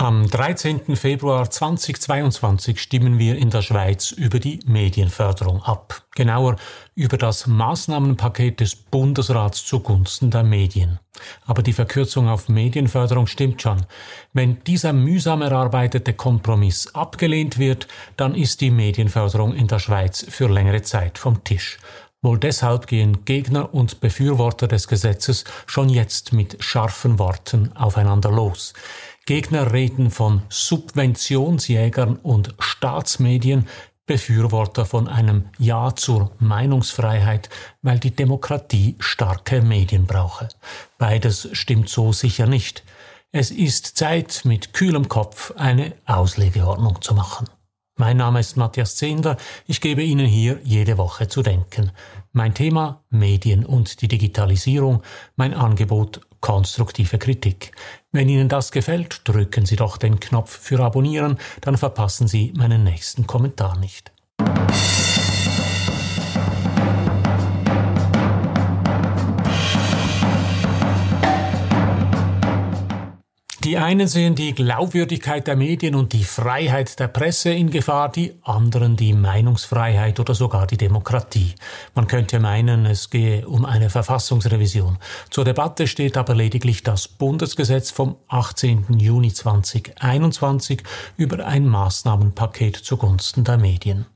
Am 13. Februar 2022 stimmen wir in der Schweiz über die Medienförderung ab. Genauer über das Maßnahmenpaket des Bundesrats zugunsten der Medien. Aber die Verkürzung auf Medienförderung stimmt schon. Wenn dieser mühsam erarbeitete Kompromiss abgelehnt wird, dann ist die Medienförderung in der Schweiz für längere Zeit vom Tisch. Wohl deshalb gehen Gegner und Befürworter des Gesetzes schon jetzt mit scharfen Worten aufeinander los. Gegner reden von Subventionsjägern und Staatsmedien, Befürworter von einem Ja zur Meinungsfreiheit, weil die Demokratie starke Medien brauche. Beides stimmt so sicher nicht. Es ist Zeit, mit kühlem Kopf eine Auslegeordnung zu machen. Mein Name ist Matthias Zehnder. Ich gebe Ihnen hier jede Woche zu denken. Mein Thema Medien und die Digitalisierung, mein Angebot konstruktive Kritik. Wenn Ihnen das gefällt, drücken Sie doch den Knopf für Abonnieren, dann verpassen Sie meinen nächsten Kommentar nicht. Die einen sehen die Glaubwürdigkeit der Medien und die Freiheit der Presse in Gefahr, die anderen die Meinungsfreiheit oder sogar die Demokratie. Man könnte meinen, es gehe um eine Verfassungsrevision. Zur Debatte steht aber lediglich das Bundesgesetz vom 18. Juni 2021 über ein Maßnahmenpaket zugunsten der Medien.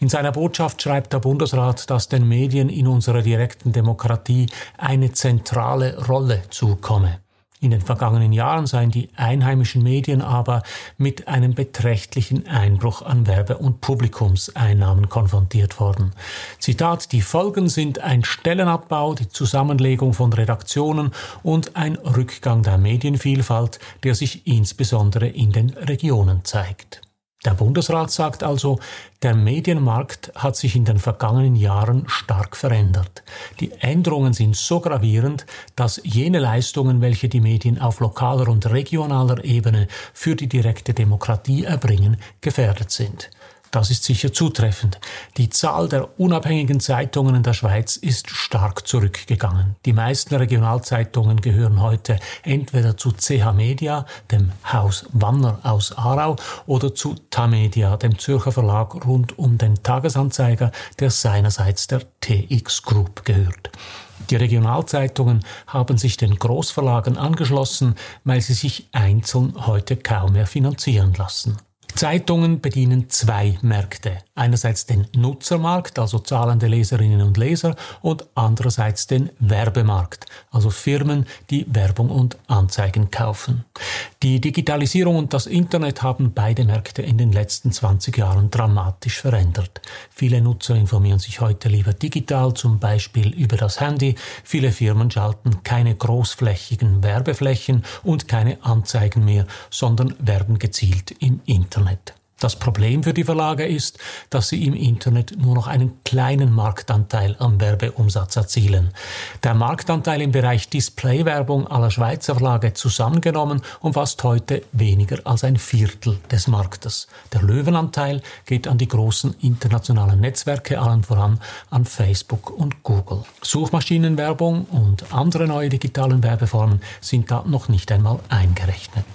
In seiner Botschaft schreibt der Bundesrat, dass den Medien in unserer direkten Demokratie eine zentrale Rolle zukomme. In den vergangenen Jahren seien die einheimischen Medien aber mit einem beträchtlichen Einbruch an Werbe- und Publikumseinnahmen konfrontiert worden. Zitat, die Folgen sind ein Stellenabbau, die Zusammenlegung von Redaktionen und ein Rückgang der Medienvielfalt, der sich insbesondere in den Regionen zeigt. Der Bundesrat sagt also, der Medienmarkt hat sich in den vergangenen Jahren stark verändert. Die Änderungen sind so gravierend, dass jene Leistungen, welche die Medien auf lokaler und regionaler Ebene für die direkte Demokratie erbringen, gefährdet sind. Das ist sicher zutreffend. Die Zahl der unabhängigen Zeitungen in der Schweiz ist stark zurückgegangen. Die meisten Regionalzeitungen gehören heute entweder zu CH Media, dem Haus Wanner aus Aarau, oder zu Tamedia, dem Zürcher Verlag rund um den Tagesanzeiger, der seinerseits der TX Group gehört. Die Regionalzeitungen haben sich den Großverlagen angeschlossen, weil sie sich einzeln heute kaum mehr finanzieren lassen. Zeitungen bedienen zwei Märkte. Einerseits den Nutzermarkt, also zahlende Leserinnen und Leser, und andererseits den Werbemarkt, also Firmen, die Werbung und Anzeigen kaufen. Die Digitalisierung und das Internet haben beide Märkte in den letzten 20 Jahren dramatisch verändert. Viele Nutzer informieren sich heute lieber digital, zum Beispiel über das Handy. Viele Firmen schalten keine großflächigen Werbeflächen und keine Anzeigen mehr, sondern werben gezielt im Internet. Das Problem für die Verlage ist, dass sie im Internet nur noch einen kleinen Marktanteil am Werbeumsatz erzielen. Der Marktanteil im Bereich Displaywerbung aller Schweizer Verlage zusammengenommen umfasst heute weniger als ein Viertel des Marktes. Der Löwenanteil geht an die großen internationalen Netzwerke, allen voran an Facebook und Google. Suchmaschinenwerbung und andere neue digitalen Werbeformen sind da noch nicht einmal eingerechnet.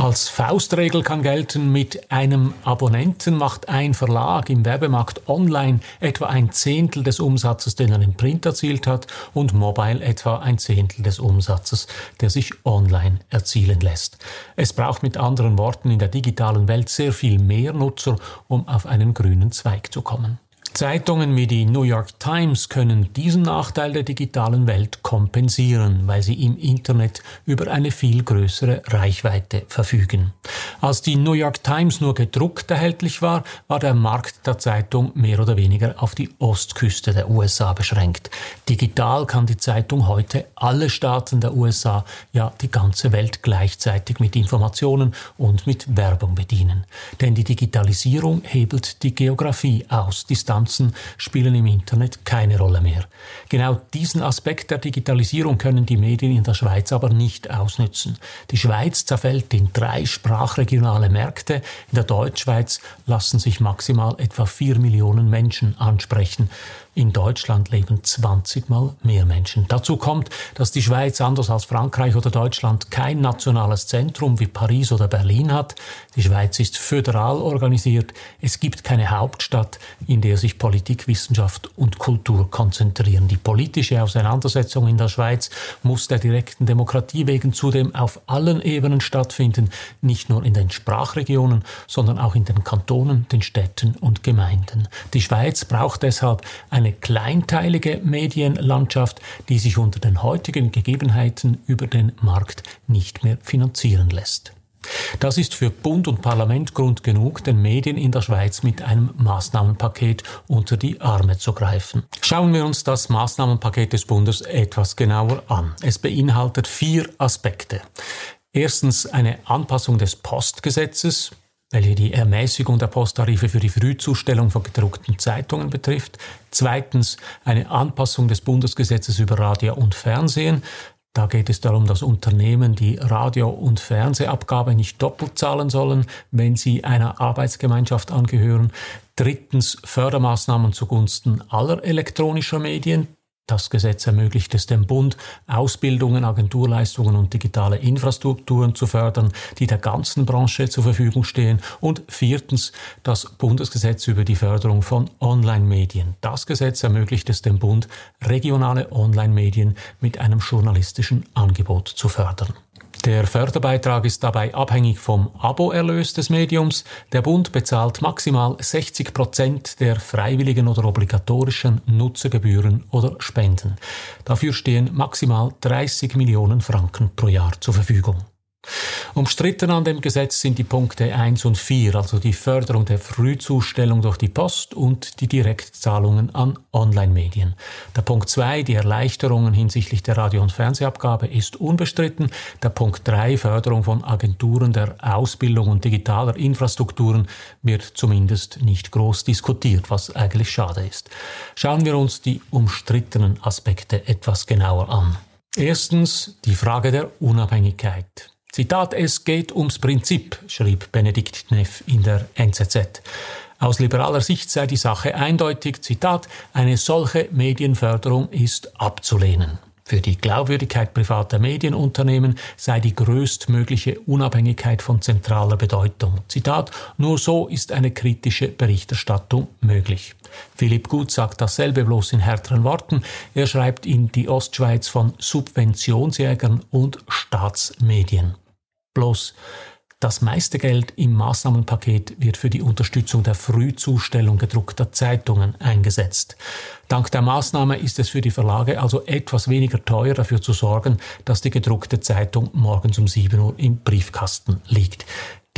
Als Faustregel kann gelten, mit einem Abonnenten macht ein Verlag im Werbemarkt online etwa ein Zehntel des Umsatzes, den er im Print erzielt hat, und mobile etwa ein Zehntel des Umsatzes, der sich online erzielen lässt. Es braucht mit anderen Worten in der digitalen Welt sehr viel mehr Nutzer, um auf einen grünen Zweig zu kommen. Zeitungen wie die New York Times können diesen Nachteil der digitalen Welt kompensieren, weil sie im Internet über eine viel größere Reichweite verfügen. Als die New York Times nur gedruckt erhältlich war, war der Markt der Zeitung mehr oder weniger auf die Ostküste der USA beschränkt. Digital kann die Zeitung heute alle Staaten der USA, ja die ganze Welt gleichzeitig mit Informationen und mit Werbung bedienen. Denn die Digitalisierung hebelt die Geografie aus. Distanzen spielen im Internet keine Rolle mehr. Genau diesen Aspekt der Digitalisierung können die Medien in der Schweiz aber nicht ausnützen. Die Schweiz zerfällt in drei Sprachregionen regionale Märkte. In der Deutschschweiz lassen sich maximal etwa vier Millionen Menschen ansprechen. In Deutschland leben 20 mal mehr Menschen. Dazu kommt, dass die Schweiz anders als Frankreich oder Deutschland kein nationales Zentrum wie Paris oder Berlin hat. Die Schweiz ist föderal organisiert. Es gibt keine Hauptstadt, in der sich Politik, Wissenschaft und Kultur konzentrieren. Die politische Auseinandersetzung in der Schweiz muss der direkten Demokratie wegen zudem auf allen Ebenen stattfinden, nicht nur in den Sprachregionen, sondern auch in den Kantonen, den Städten und Gemeinden. Die Schweiz braucht deshalb eine kleinteilige Medienlandschaft, die sich unter den heutigen Gegebenheiten über den Markt nicht mehr finanzieren lässt. Das ist für Bund und Parlament Grund genug, den Medien in der Schweiz mit einem Maßnahmenpaket unter die Arme zu greifen. Schauen wir uns das Maßnahmenpaket des Bundes etwas genauer an. Es beinhaltet vier Aspekte. Erstens eine Anpassung des Postgesetzes, welche die Ermäßigung der Posttarife für die Frühzustellung von gedruckten Zeitungen betrifft. Zweitens eine Anpassung des Bundesgesetzes über Radio und Fernsehen. Da geht es darum, dass Unternehmen die Radio- und Fernsehabgabe nicht doppelt zahlen sollen, wenn sie einer Arbeitsgemeinschaft angehören. Drittens Fördermaßnahmen zugunsten aller elektronischer Medien. Das Gesetz ermöglicht es dem Bund, Ausbildungen, Agenturleistungen und digitale Infrastrukturen zu fördern, die der ganzen Branche zur Verfügung stehen. Und viertens das Bundesgesetz über die Förderung von Online-Medien. Das Gesetz ermöglicht es dem Bund, regionale Online-Medien mit einem journalistischen Angebot zu fördern. Der Förderbeitrag ist dabei abhängig vom Aboerlös des Mediums. Der Bund bezahlt maximal 60 Prozent der freiwilligen oder obligatorischen Nutzergebühren oder Spenden. Dafür stehen maximal 30 Millionen Franken pro Jahr zur Verfügung. Umstritten an dem Gesetz sind die Punkte 1 und 4, also die Förderung der Frühzustellung durch die Post und die Direktzahlungen an Online-Medien. Der Punkt 2, die Erleichterungen hinsichtlich der Radio- und Fernsehabgabe, ist unbestritten. Der Punkt 3, Förderung von Agenturen der Ausbildung und digitaler Infrastrukturen, wird zumindest nicht groß diskutiert, was eigentlich schade ist. Schauen wir uns die umstrittenen Aspekte etwas genauer an. Erstens die Frage der Unabhängigkeit. Zitat, es geht ums Prinzip, schrieb Benedikt Neff in der NZZ. Aus liberaler Sicht sei die Sache eindeutig, Zitat, eine solche Medienförderung ist abzulehnen. Für die Glaubwürdigkeit privater Medienunternehmen sei die größtmögliche Unabhängigkeit von zentraler Bedeutung. Zitat, nur so ist eine kritische Berichterstattung möglich. Philipp Gut sagt dasselbe bloß in härteren Worten. Er schreibt in Die Ostschweiz von Subventionsjägern und Staatsmedien. Bloß das meiste Geld im Maßnahmenpaket wird für die Unterstützung der Frühzustellung gedruckter Zeitungen eingesetzt. Dank der Maßnahme ist es für die Verlage also etwas weniger teuer dafür zu sorgen, dass die gedruckte Zeitung morgens um 7 Uhr im Briefkasten liegt.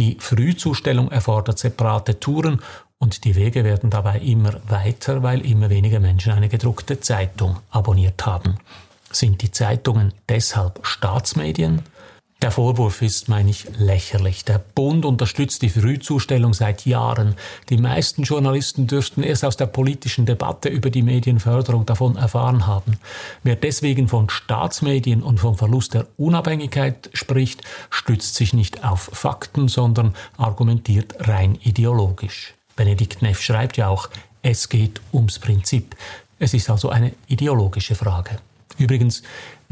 Die Frühzustellung erfordert separate Touren und die Wege werden dabei immer weiter, weil immer weniger Menschen eine gedruckte Zeitung abonniert haben. Sind die Zeitungen deshalb Staatsmedien? Der Vorwurf ist, meine ich, lächerlich. Der Bund unterstützt die Frühzustellung seit Jahren. Die meisten Journalisten dürften erst aus der politischen Debatte über die Medienförderung davon erfahren haben. Wer deswegen von Staatsmedien und vom Verlust der Unabhängigkeit spricht, stützt sich nicht auf Fakten, sondern argumentiert rein ideologisch. Benedikt Neff schreibt ja auch, es geht ums Prinzip. Es ist also eine ideologische Frage. Übrigens,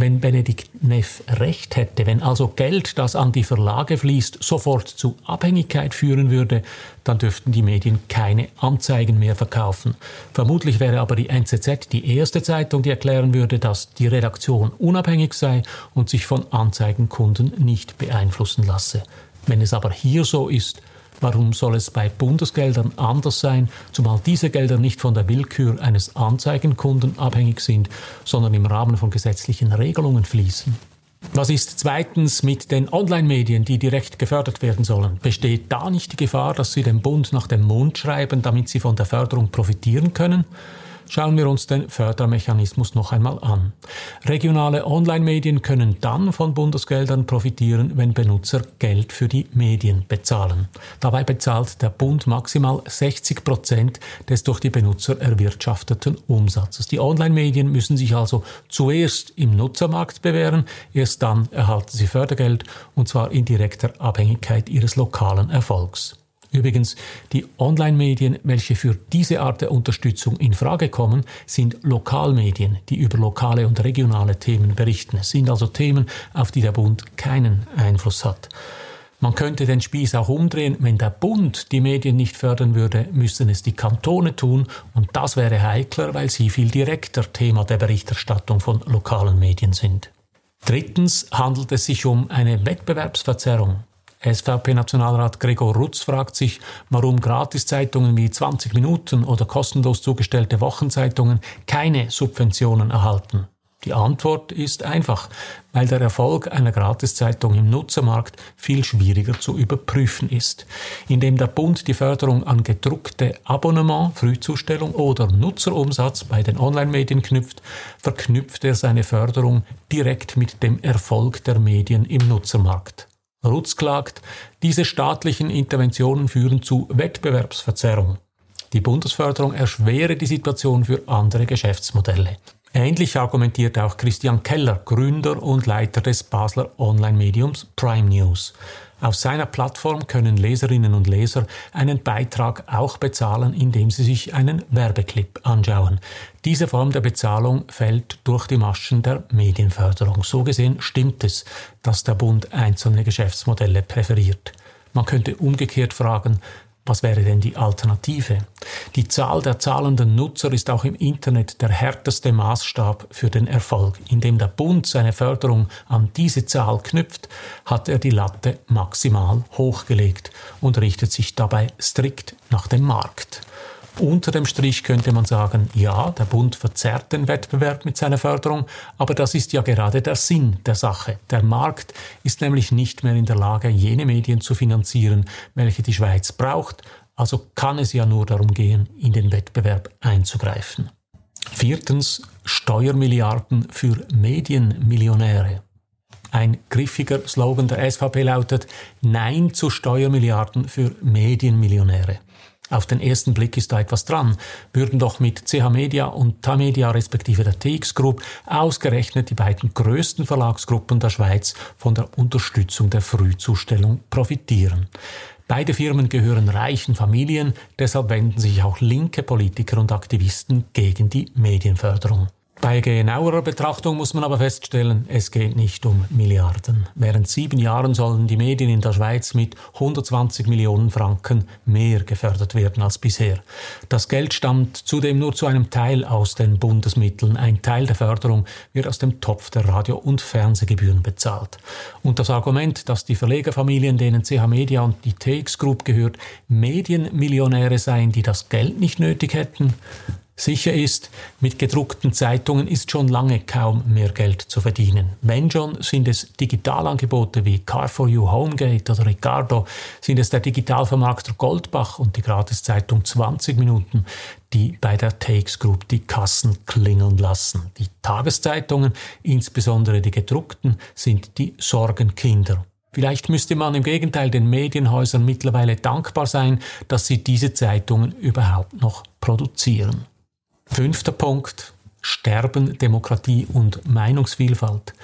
wenn Benedikt Neff recht hätte, wenn also Geld, das an die Verlage fließt, sofort zu Abhängigkeit führen würde, dann dürften die Medien keine Anzeigen mehr verkaufen. Vermutlich wäre aber die NZZ die erste Zeitung, die erklären würde, dass die Redaktion unabhängig sei und sich von Anzeigenkunden nicht beeinflussen lasse. Wenn es aber hier so ist, Warum soll es bei Bundesgeldern anders sein, zumal diese Gelder nicht von der Willkür eines Anzeigenkunden abhängig sind, sondern im Rahmen von gesetzlichen Regelungen fließen? Was ist zweitens mit den Online-Medien, die direkt gefördert werden sollen? Besteht da nicht die Gefahr, dass sie dem Bund nach dem Mund schreiben, damit sie von der Förderung profitieren können? Schauen wir uns den Fördermechanismus noch einmal an. Regionale Online-Medien können dann von Bundesgeldern profitieren, wenn Benutzer Geld für die Medien bezahlen. Dabei bezahlt der Bund maximal 60 Prozent des durch die Benutzer erwirtschafteten Umsatzes. Die Online-Medien müssen sich also zuerst im Nutzermarkt bewähren, erst dann erhalten sie Fördergeld und zwar in direkter Abhängigkeit ihres lokalen Erfolgs. Übrigens, die Online-Medien, welche für diese Art der Unterstützung in Frage kommen, sind Lokalmedien, die über lokale und regionale Themen berichten. Es sind also Themen, auf die der Bund keinen Einfluss hat. Man könnte den Spieß auch umdrehen, wenn der Bund die Medien nicht fördern würde, müssten es die Kantone tun und das wäre heikler, weil sie viel direkter Thema der Berichterstattung von lokalen Medien sind. Drittens handelt es sich um eine Wettbewerbsverzerrung. SVP-Nationalrat Gregor Rutz fragt sich, warum Gratiszeitungen wie 20 Minuten oder kostenlos zugestellte Wochenzeitungen keine Subventionen erhalten. Die Antwort ist einfach, weil der Erfolg einer Gratiszeitung im Nutzermarkt viel schwieriger zu überprüfen ist. Indem der Bund die Förderung an gedruckte Abonnement, Frühzustellung oder Nutzerumsatz bei den Online-Medien knüpft, verknüpft er seine Förderung direkt mit dem Erfolg der Medien im Nutzermarkt. Rutz klagt, diese staatlichen Interventionen führen zu Wettbewerbsverzerrung. Die Bundesförderung erschwere die Situation für andere Geschäftsmodelle. Ähnlich argumentiert auch Christian Keller, Gründer und Leiter des Basler Online-Mediums Prime News. Auf seiner Plattform können Leserinnen und Leser einen Beitrag auch bezahlen, indem sie sich einen Werbeclip anschauen. Diese Form der Bezahlung fällt durch die Maschen der Medienförderung. So gesehen stimmt es, dass der Bund einzelne Geschäftsmodelle präferiert. Man könnte umgekehrt fragen, was wäre denn die Alternative? Die Zahl der zahlenden Nutzer ist auch im Internet der härteste Maßstab für den Erfolg. Indem der Bund seine Förderung an diese Zahl knüpft, hat er die Latte maximal hochgelegt und richtet sich dabei strikt nach dem Markt. Unter dem Strich könnte man sagen, ja, der Bund verzerrt den Wettbewerb mit seiner Förderung, aber das ist ja gerade der Sinn der Sache. Der Markt ist nämlich nicht mehr in der Lage, jene Medien zu finanzieren, welche die Schweiz braucht, also kann es ja nur darum gehen, in den Wettbewerb einzugreifen. Viertens, Steuermilliarden für Medienmillionäre. Ein griffiger Slogan der SVP lautet Nein zu Steuermilliarden für Medienmillionäre. Auf den ersten Blick ist da etwas dran. Würden doch mit CH Media und Tamedia respektive der TX Group ausgerechnet die beiden größten Verlagsgruppen der Schweiz von der Unterstützung der Frühzustellung profitieren. Beide Firmen gehören reichen Familien, deshalb wenden sich auch linke Politiker und Aktivisten gegen die Medienförderung. Bei genauerer Betrachtung muss man aber feststellen, es geht nicht um Milliarden. Während sieben Jahren sollen die Medien in der Schweiz mit 120 Millionen Franken mehr gefördert werden als bisher. Das Geld stammt zudem nur zu einem Teil aus den Bundesmitteln. Ein Teil der Förderung wird aus dem Topf der Radio- und Fernsehgebühren bezahlt. Und das Argument, dass die Verlegerfamilien, denen CH Media und die TX Group gehört, Medienmillionäre seien, die das Geld nicht nötig hätten, Sicher ist, mit gedruckten Zeitungen ist schon lange kaum mehr Geld zu verdienen. Wenn schon, sind es Digitalangebote wie Car4You Homegate oder Ricardo, sind es der Digitalvermarkter Goldbach und die Gratiszeitung 20 Minuten, die bei der Takes Group die Kassen klingeln lassen. Die Tageszeitungen, insbesondere die gedruckten, sind die Sorgenkinder. Vielleicht müsste man im Gegenteil den Medienhäusern mittlerweile dankbar sein, dass sie diese Zeitungen überhaupt noch produzieren. Fünfter Punkt. Sterben Demokratie und Meinungsvielfalt.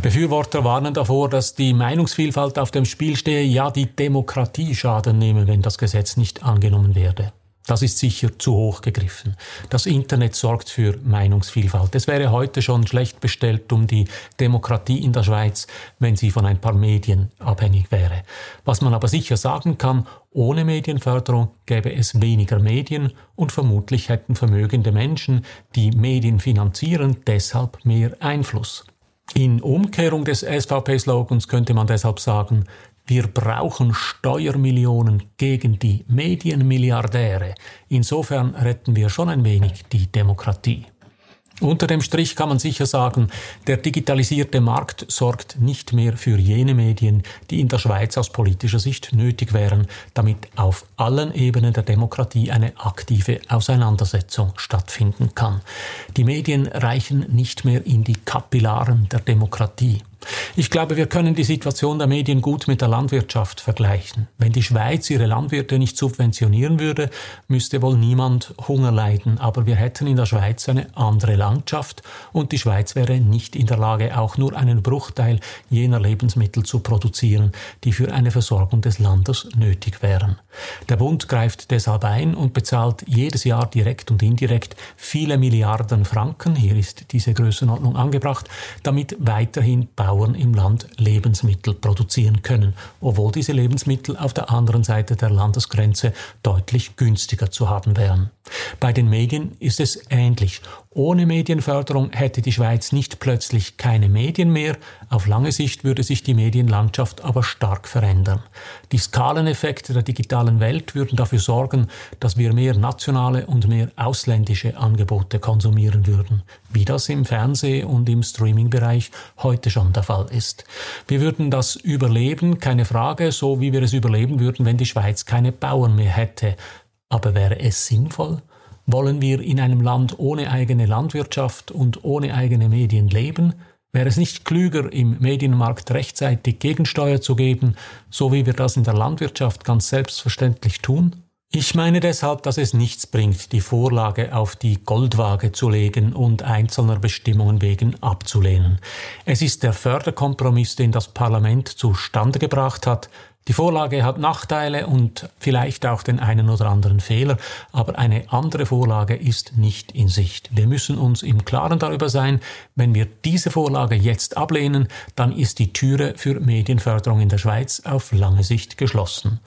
Befürworter warnen davor, dass die Meinungsvielfalt auf dem Spiel stehe, ja die Demokratie Schaden nehme, wenn das Gesetz nicht angenommen werde. Das ist sicher zu hoch gegriffen. Das Internet sorgt für Meinungsvielfalt. Es wäre heute schon schlecht bestellt um die Demokratie in der Schweiz, wenn sie von ein paar Medien abhängig wäre. Was man aber sicher sagen kann, ohne Medienförderung gäbe es weniger Medien und vermutlich hätten vermögende Menschen, die Medien finanzieren, deshalb mehr Einfluss. In Umkehrung des SVP-Slogans könnte man deshalb sagen, wir brauchen Steuermillionen gegen die Medienmilliardäre. Insofern retten wir schon ein wenig die Demokratie. Unter dem Strich kann man sicher sagen, der digitalisierte Markt sorgt nicht mehr für jene Medien, die in der Schweiz aus politischer Sicht nötig wären, damit auf allen Ebenen der Demokratie eine aktive Auseinandersetzung stattfinden kann. Die Medien reichen nicht mehr in die Kapillaren der Demokratie. Ich glaube, wir können die Situation der Medien gut mit der Landwirtschaft vergleichen. Wenn die Schweiz ihre Landwirte nicht subventionieren würde, müsste wohl niemand Hunger leiden, aber wir hätten in der Schweiz eine andere Landschaft und die Schweiz wäre nicht in der Lage, auch nur einen Bruchteil jener Lebensmittel zu produzieren, die für eine Versorgung des Landes nötig wären. Der Bund greift deshalb ein und bezahlt jedes Jahr direkt und indirekt viele Milliarden Franken, hier ist diese Größenordnung angebracht, damit weiterhin Bauern im Land Lebensmittel produzieren können, obwohl diese Lebensmittel auf der anderen Seite der Landesgrenze deutlich günstiger zu haben wären. Bei den Medien ist es ähnlich. Ohne Medienförderung hätte die Schweiz nicht plötzlich keine Medien mehr, auf lange Sicht würde sich die Medienlandschaft aber stark verändern. Die Skaleneffekte der digitalen Welt würden dafür sorgen, dass wir mehr nationale und mehr ausländische Angebote konsumieren würden, wie das im Fernseh- und im Streaming-Bereich heute schon der Fall ist. Wir würden das überleben, keine Frage, so wie wir es überleben würden, wenn die Schweiz keine Bauern mehr hätte. Aber wäre es sinnvoll? Wollen wir in einem Land ohne eigene Landwirtschaft und ohne eigene Medien leben? Wäre es nicht klüger, im Medienmarkt rechtzeitig Gegensteuer zu geben, so wie wir das in der Landwirtschaft ganz selbstverständlich tun? Ich meine deshalb, dass es nichts bringt, die Vorlage auf die Goldwaage zu legen und einzelner Bestimmungen wegen abzulehnen. Es ist der Förderkompromiss, den das Parlament zustande gebracht hat, die Vorlage hat Nachteile und vielleicht auch den einen oder anderen Fehler, aber eine andere Vorlage ist nicht in Sicht. Wir müssen uns im Klaren darüber sein, wenn wir diese Vorlage jetzt ablehnen, dann ist die Türe für Medienförderung in der Schweiz auf lange Sicht geschlossen.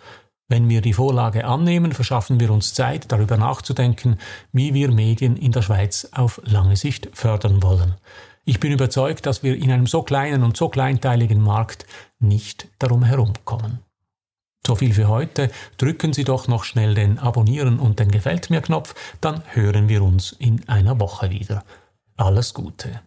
Wenn wir die Vorlage annehmen, verschaffen wir uns Zeit, darüber nachzudenken, wie wir Medien in der Schweiz auf lange Sicht fördern wollen. Ich bin überzeugt, dass wir in einem so kleinen und so kleinteiligen Markt nicht darum herumkommen. So viel für heute. Drücken Sie doch noch schnell den Abonnieren und den Gefällt mir Knopf, dann hören wir uns in einer Woche wieder. Alles Gute.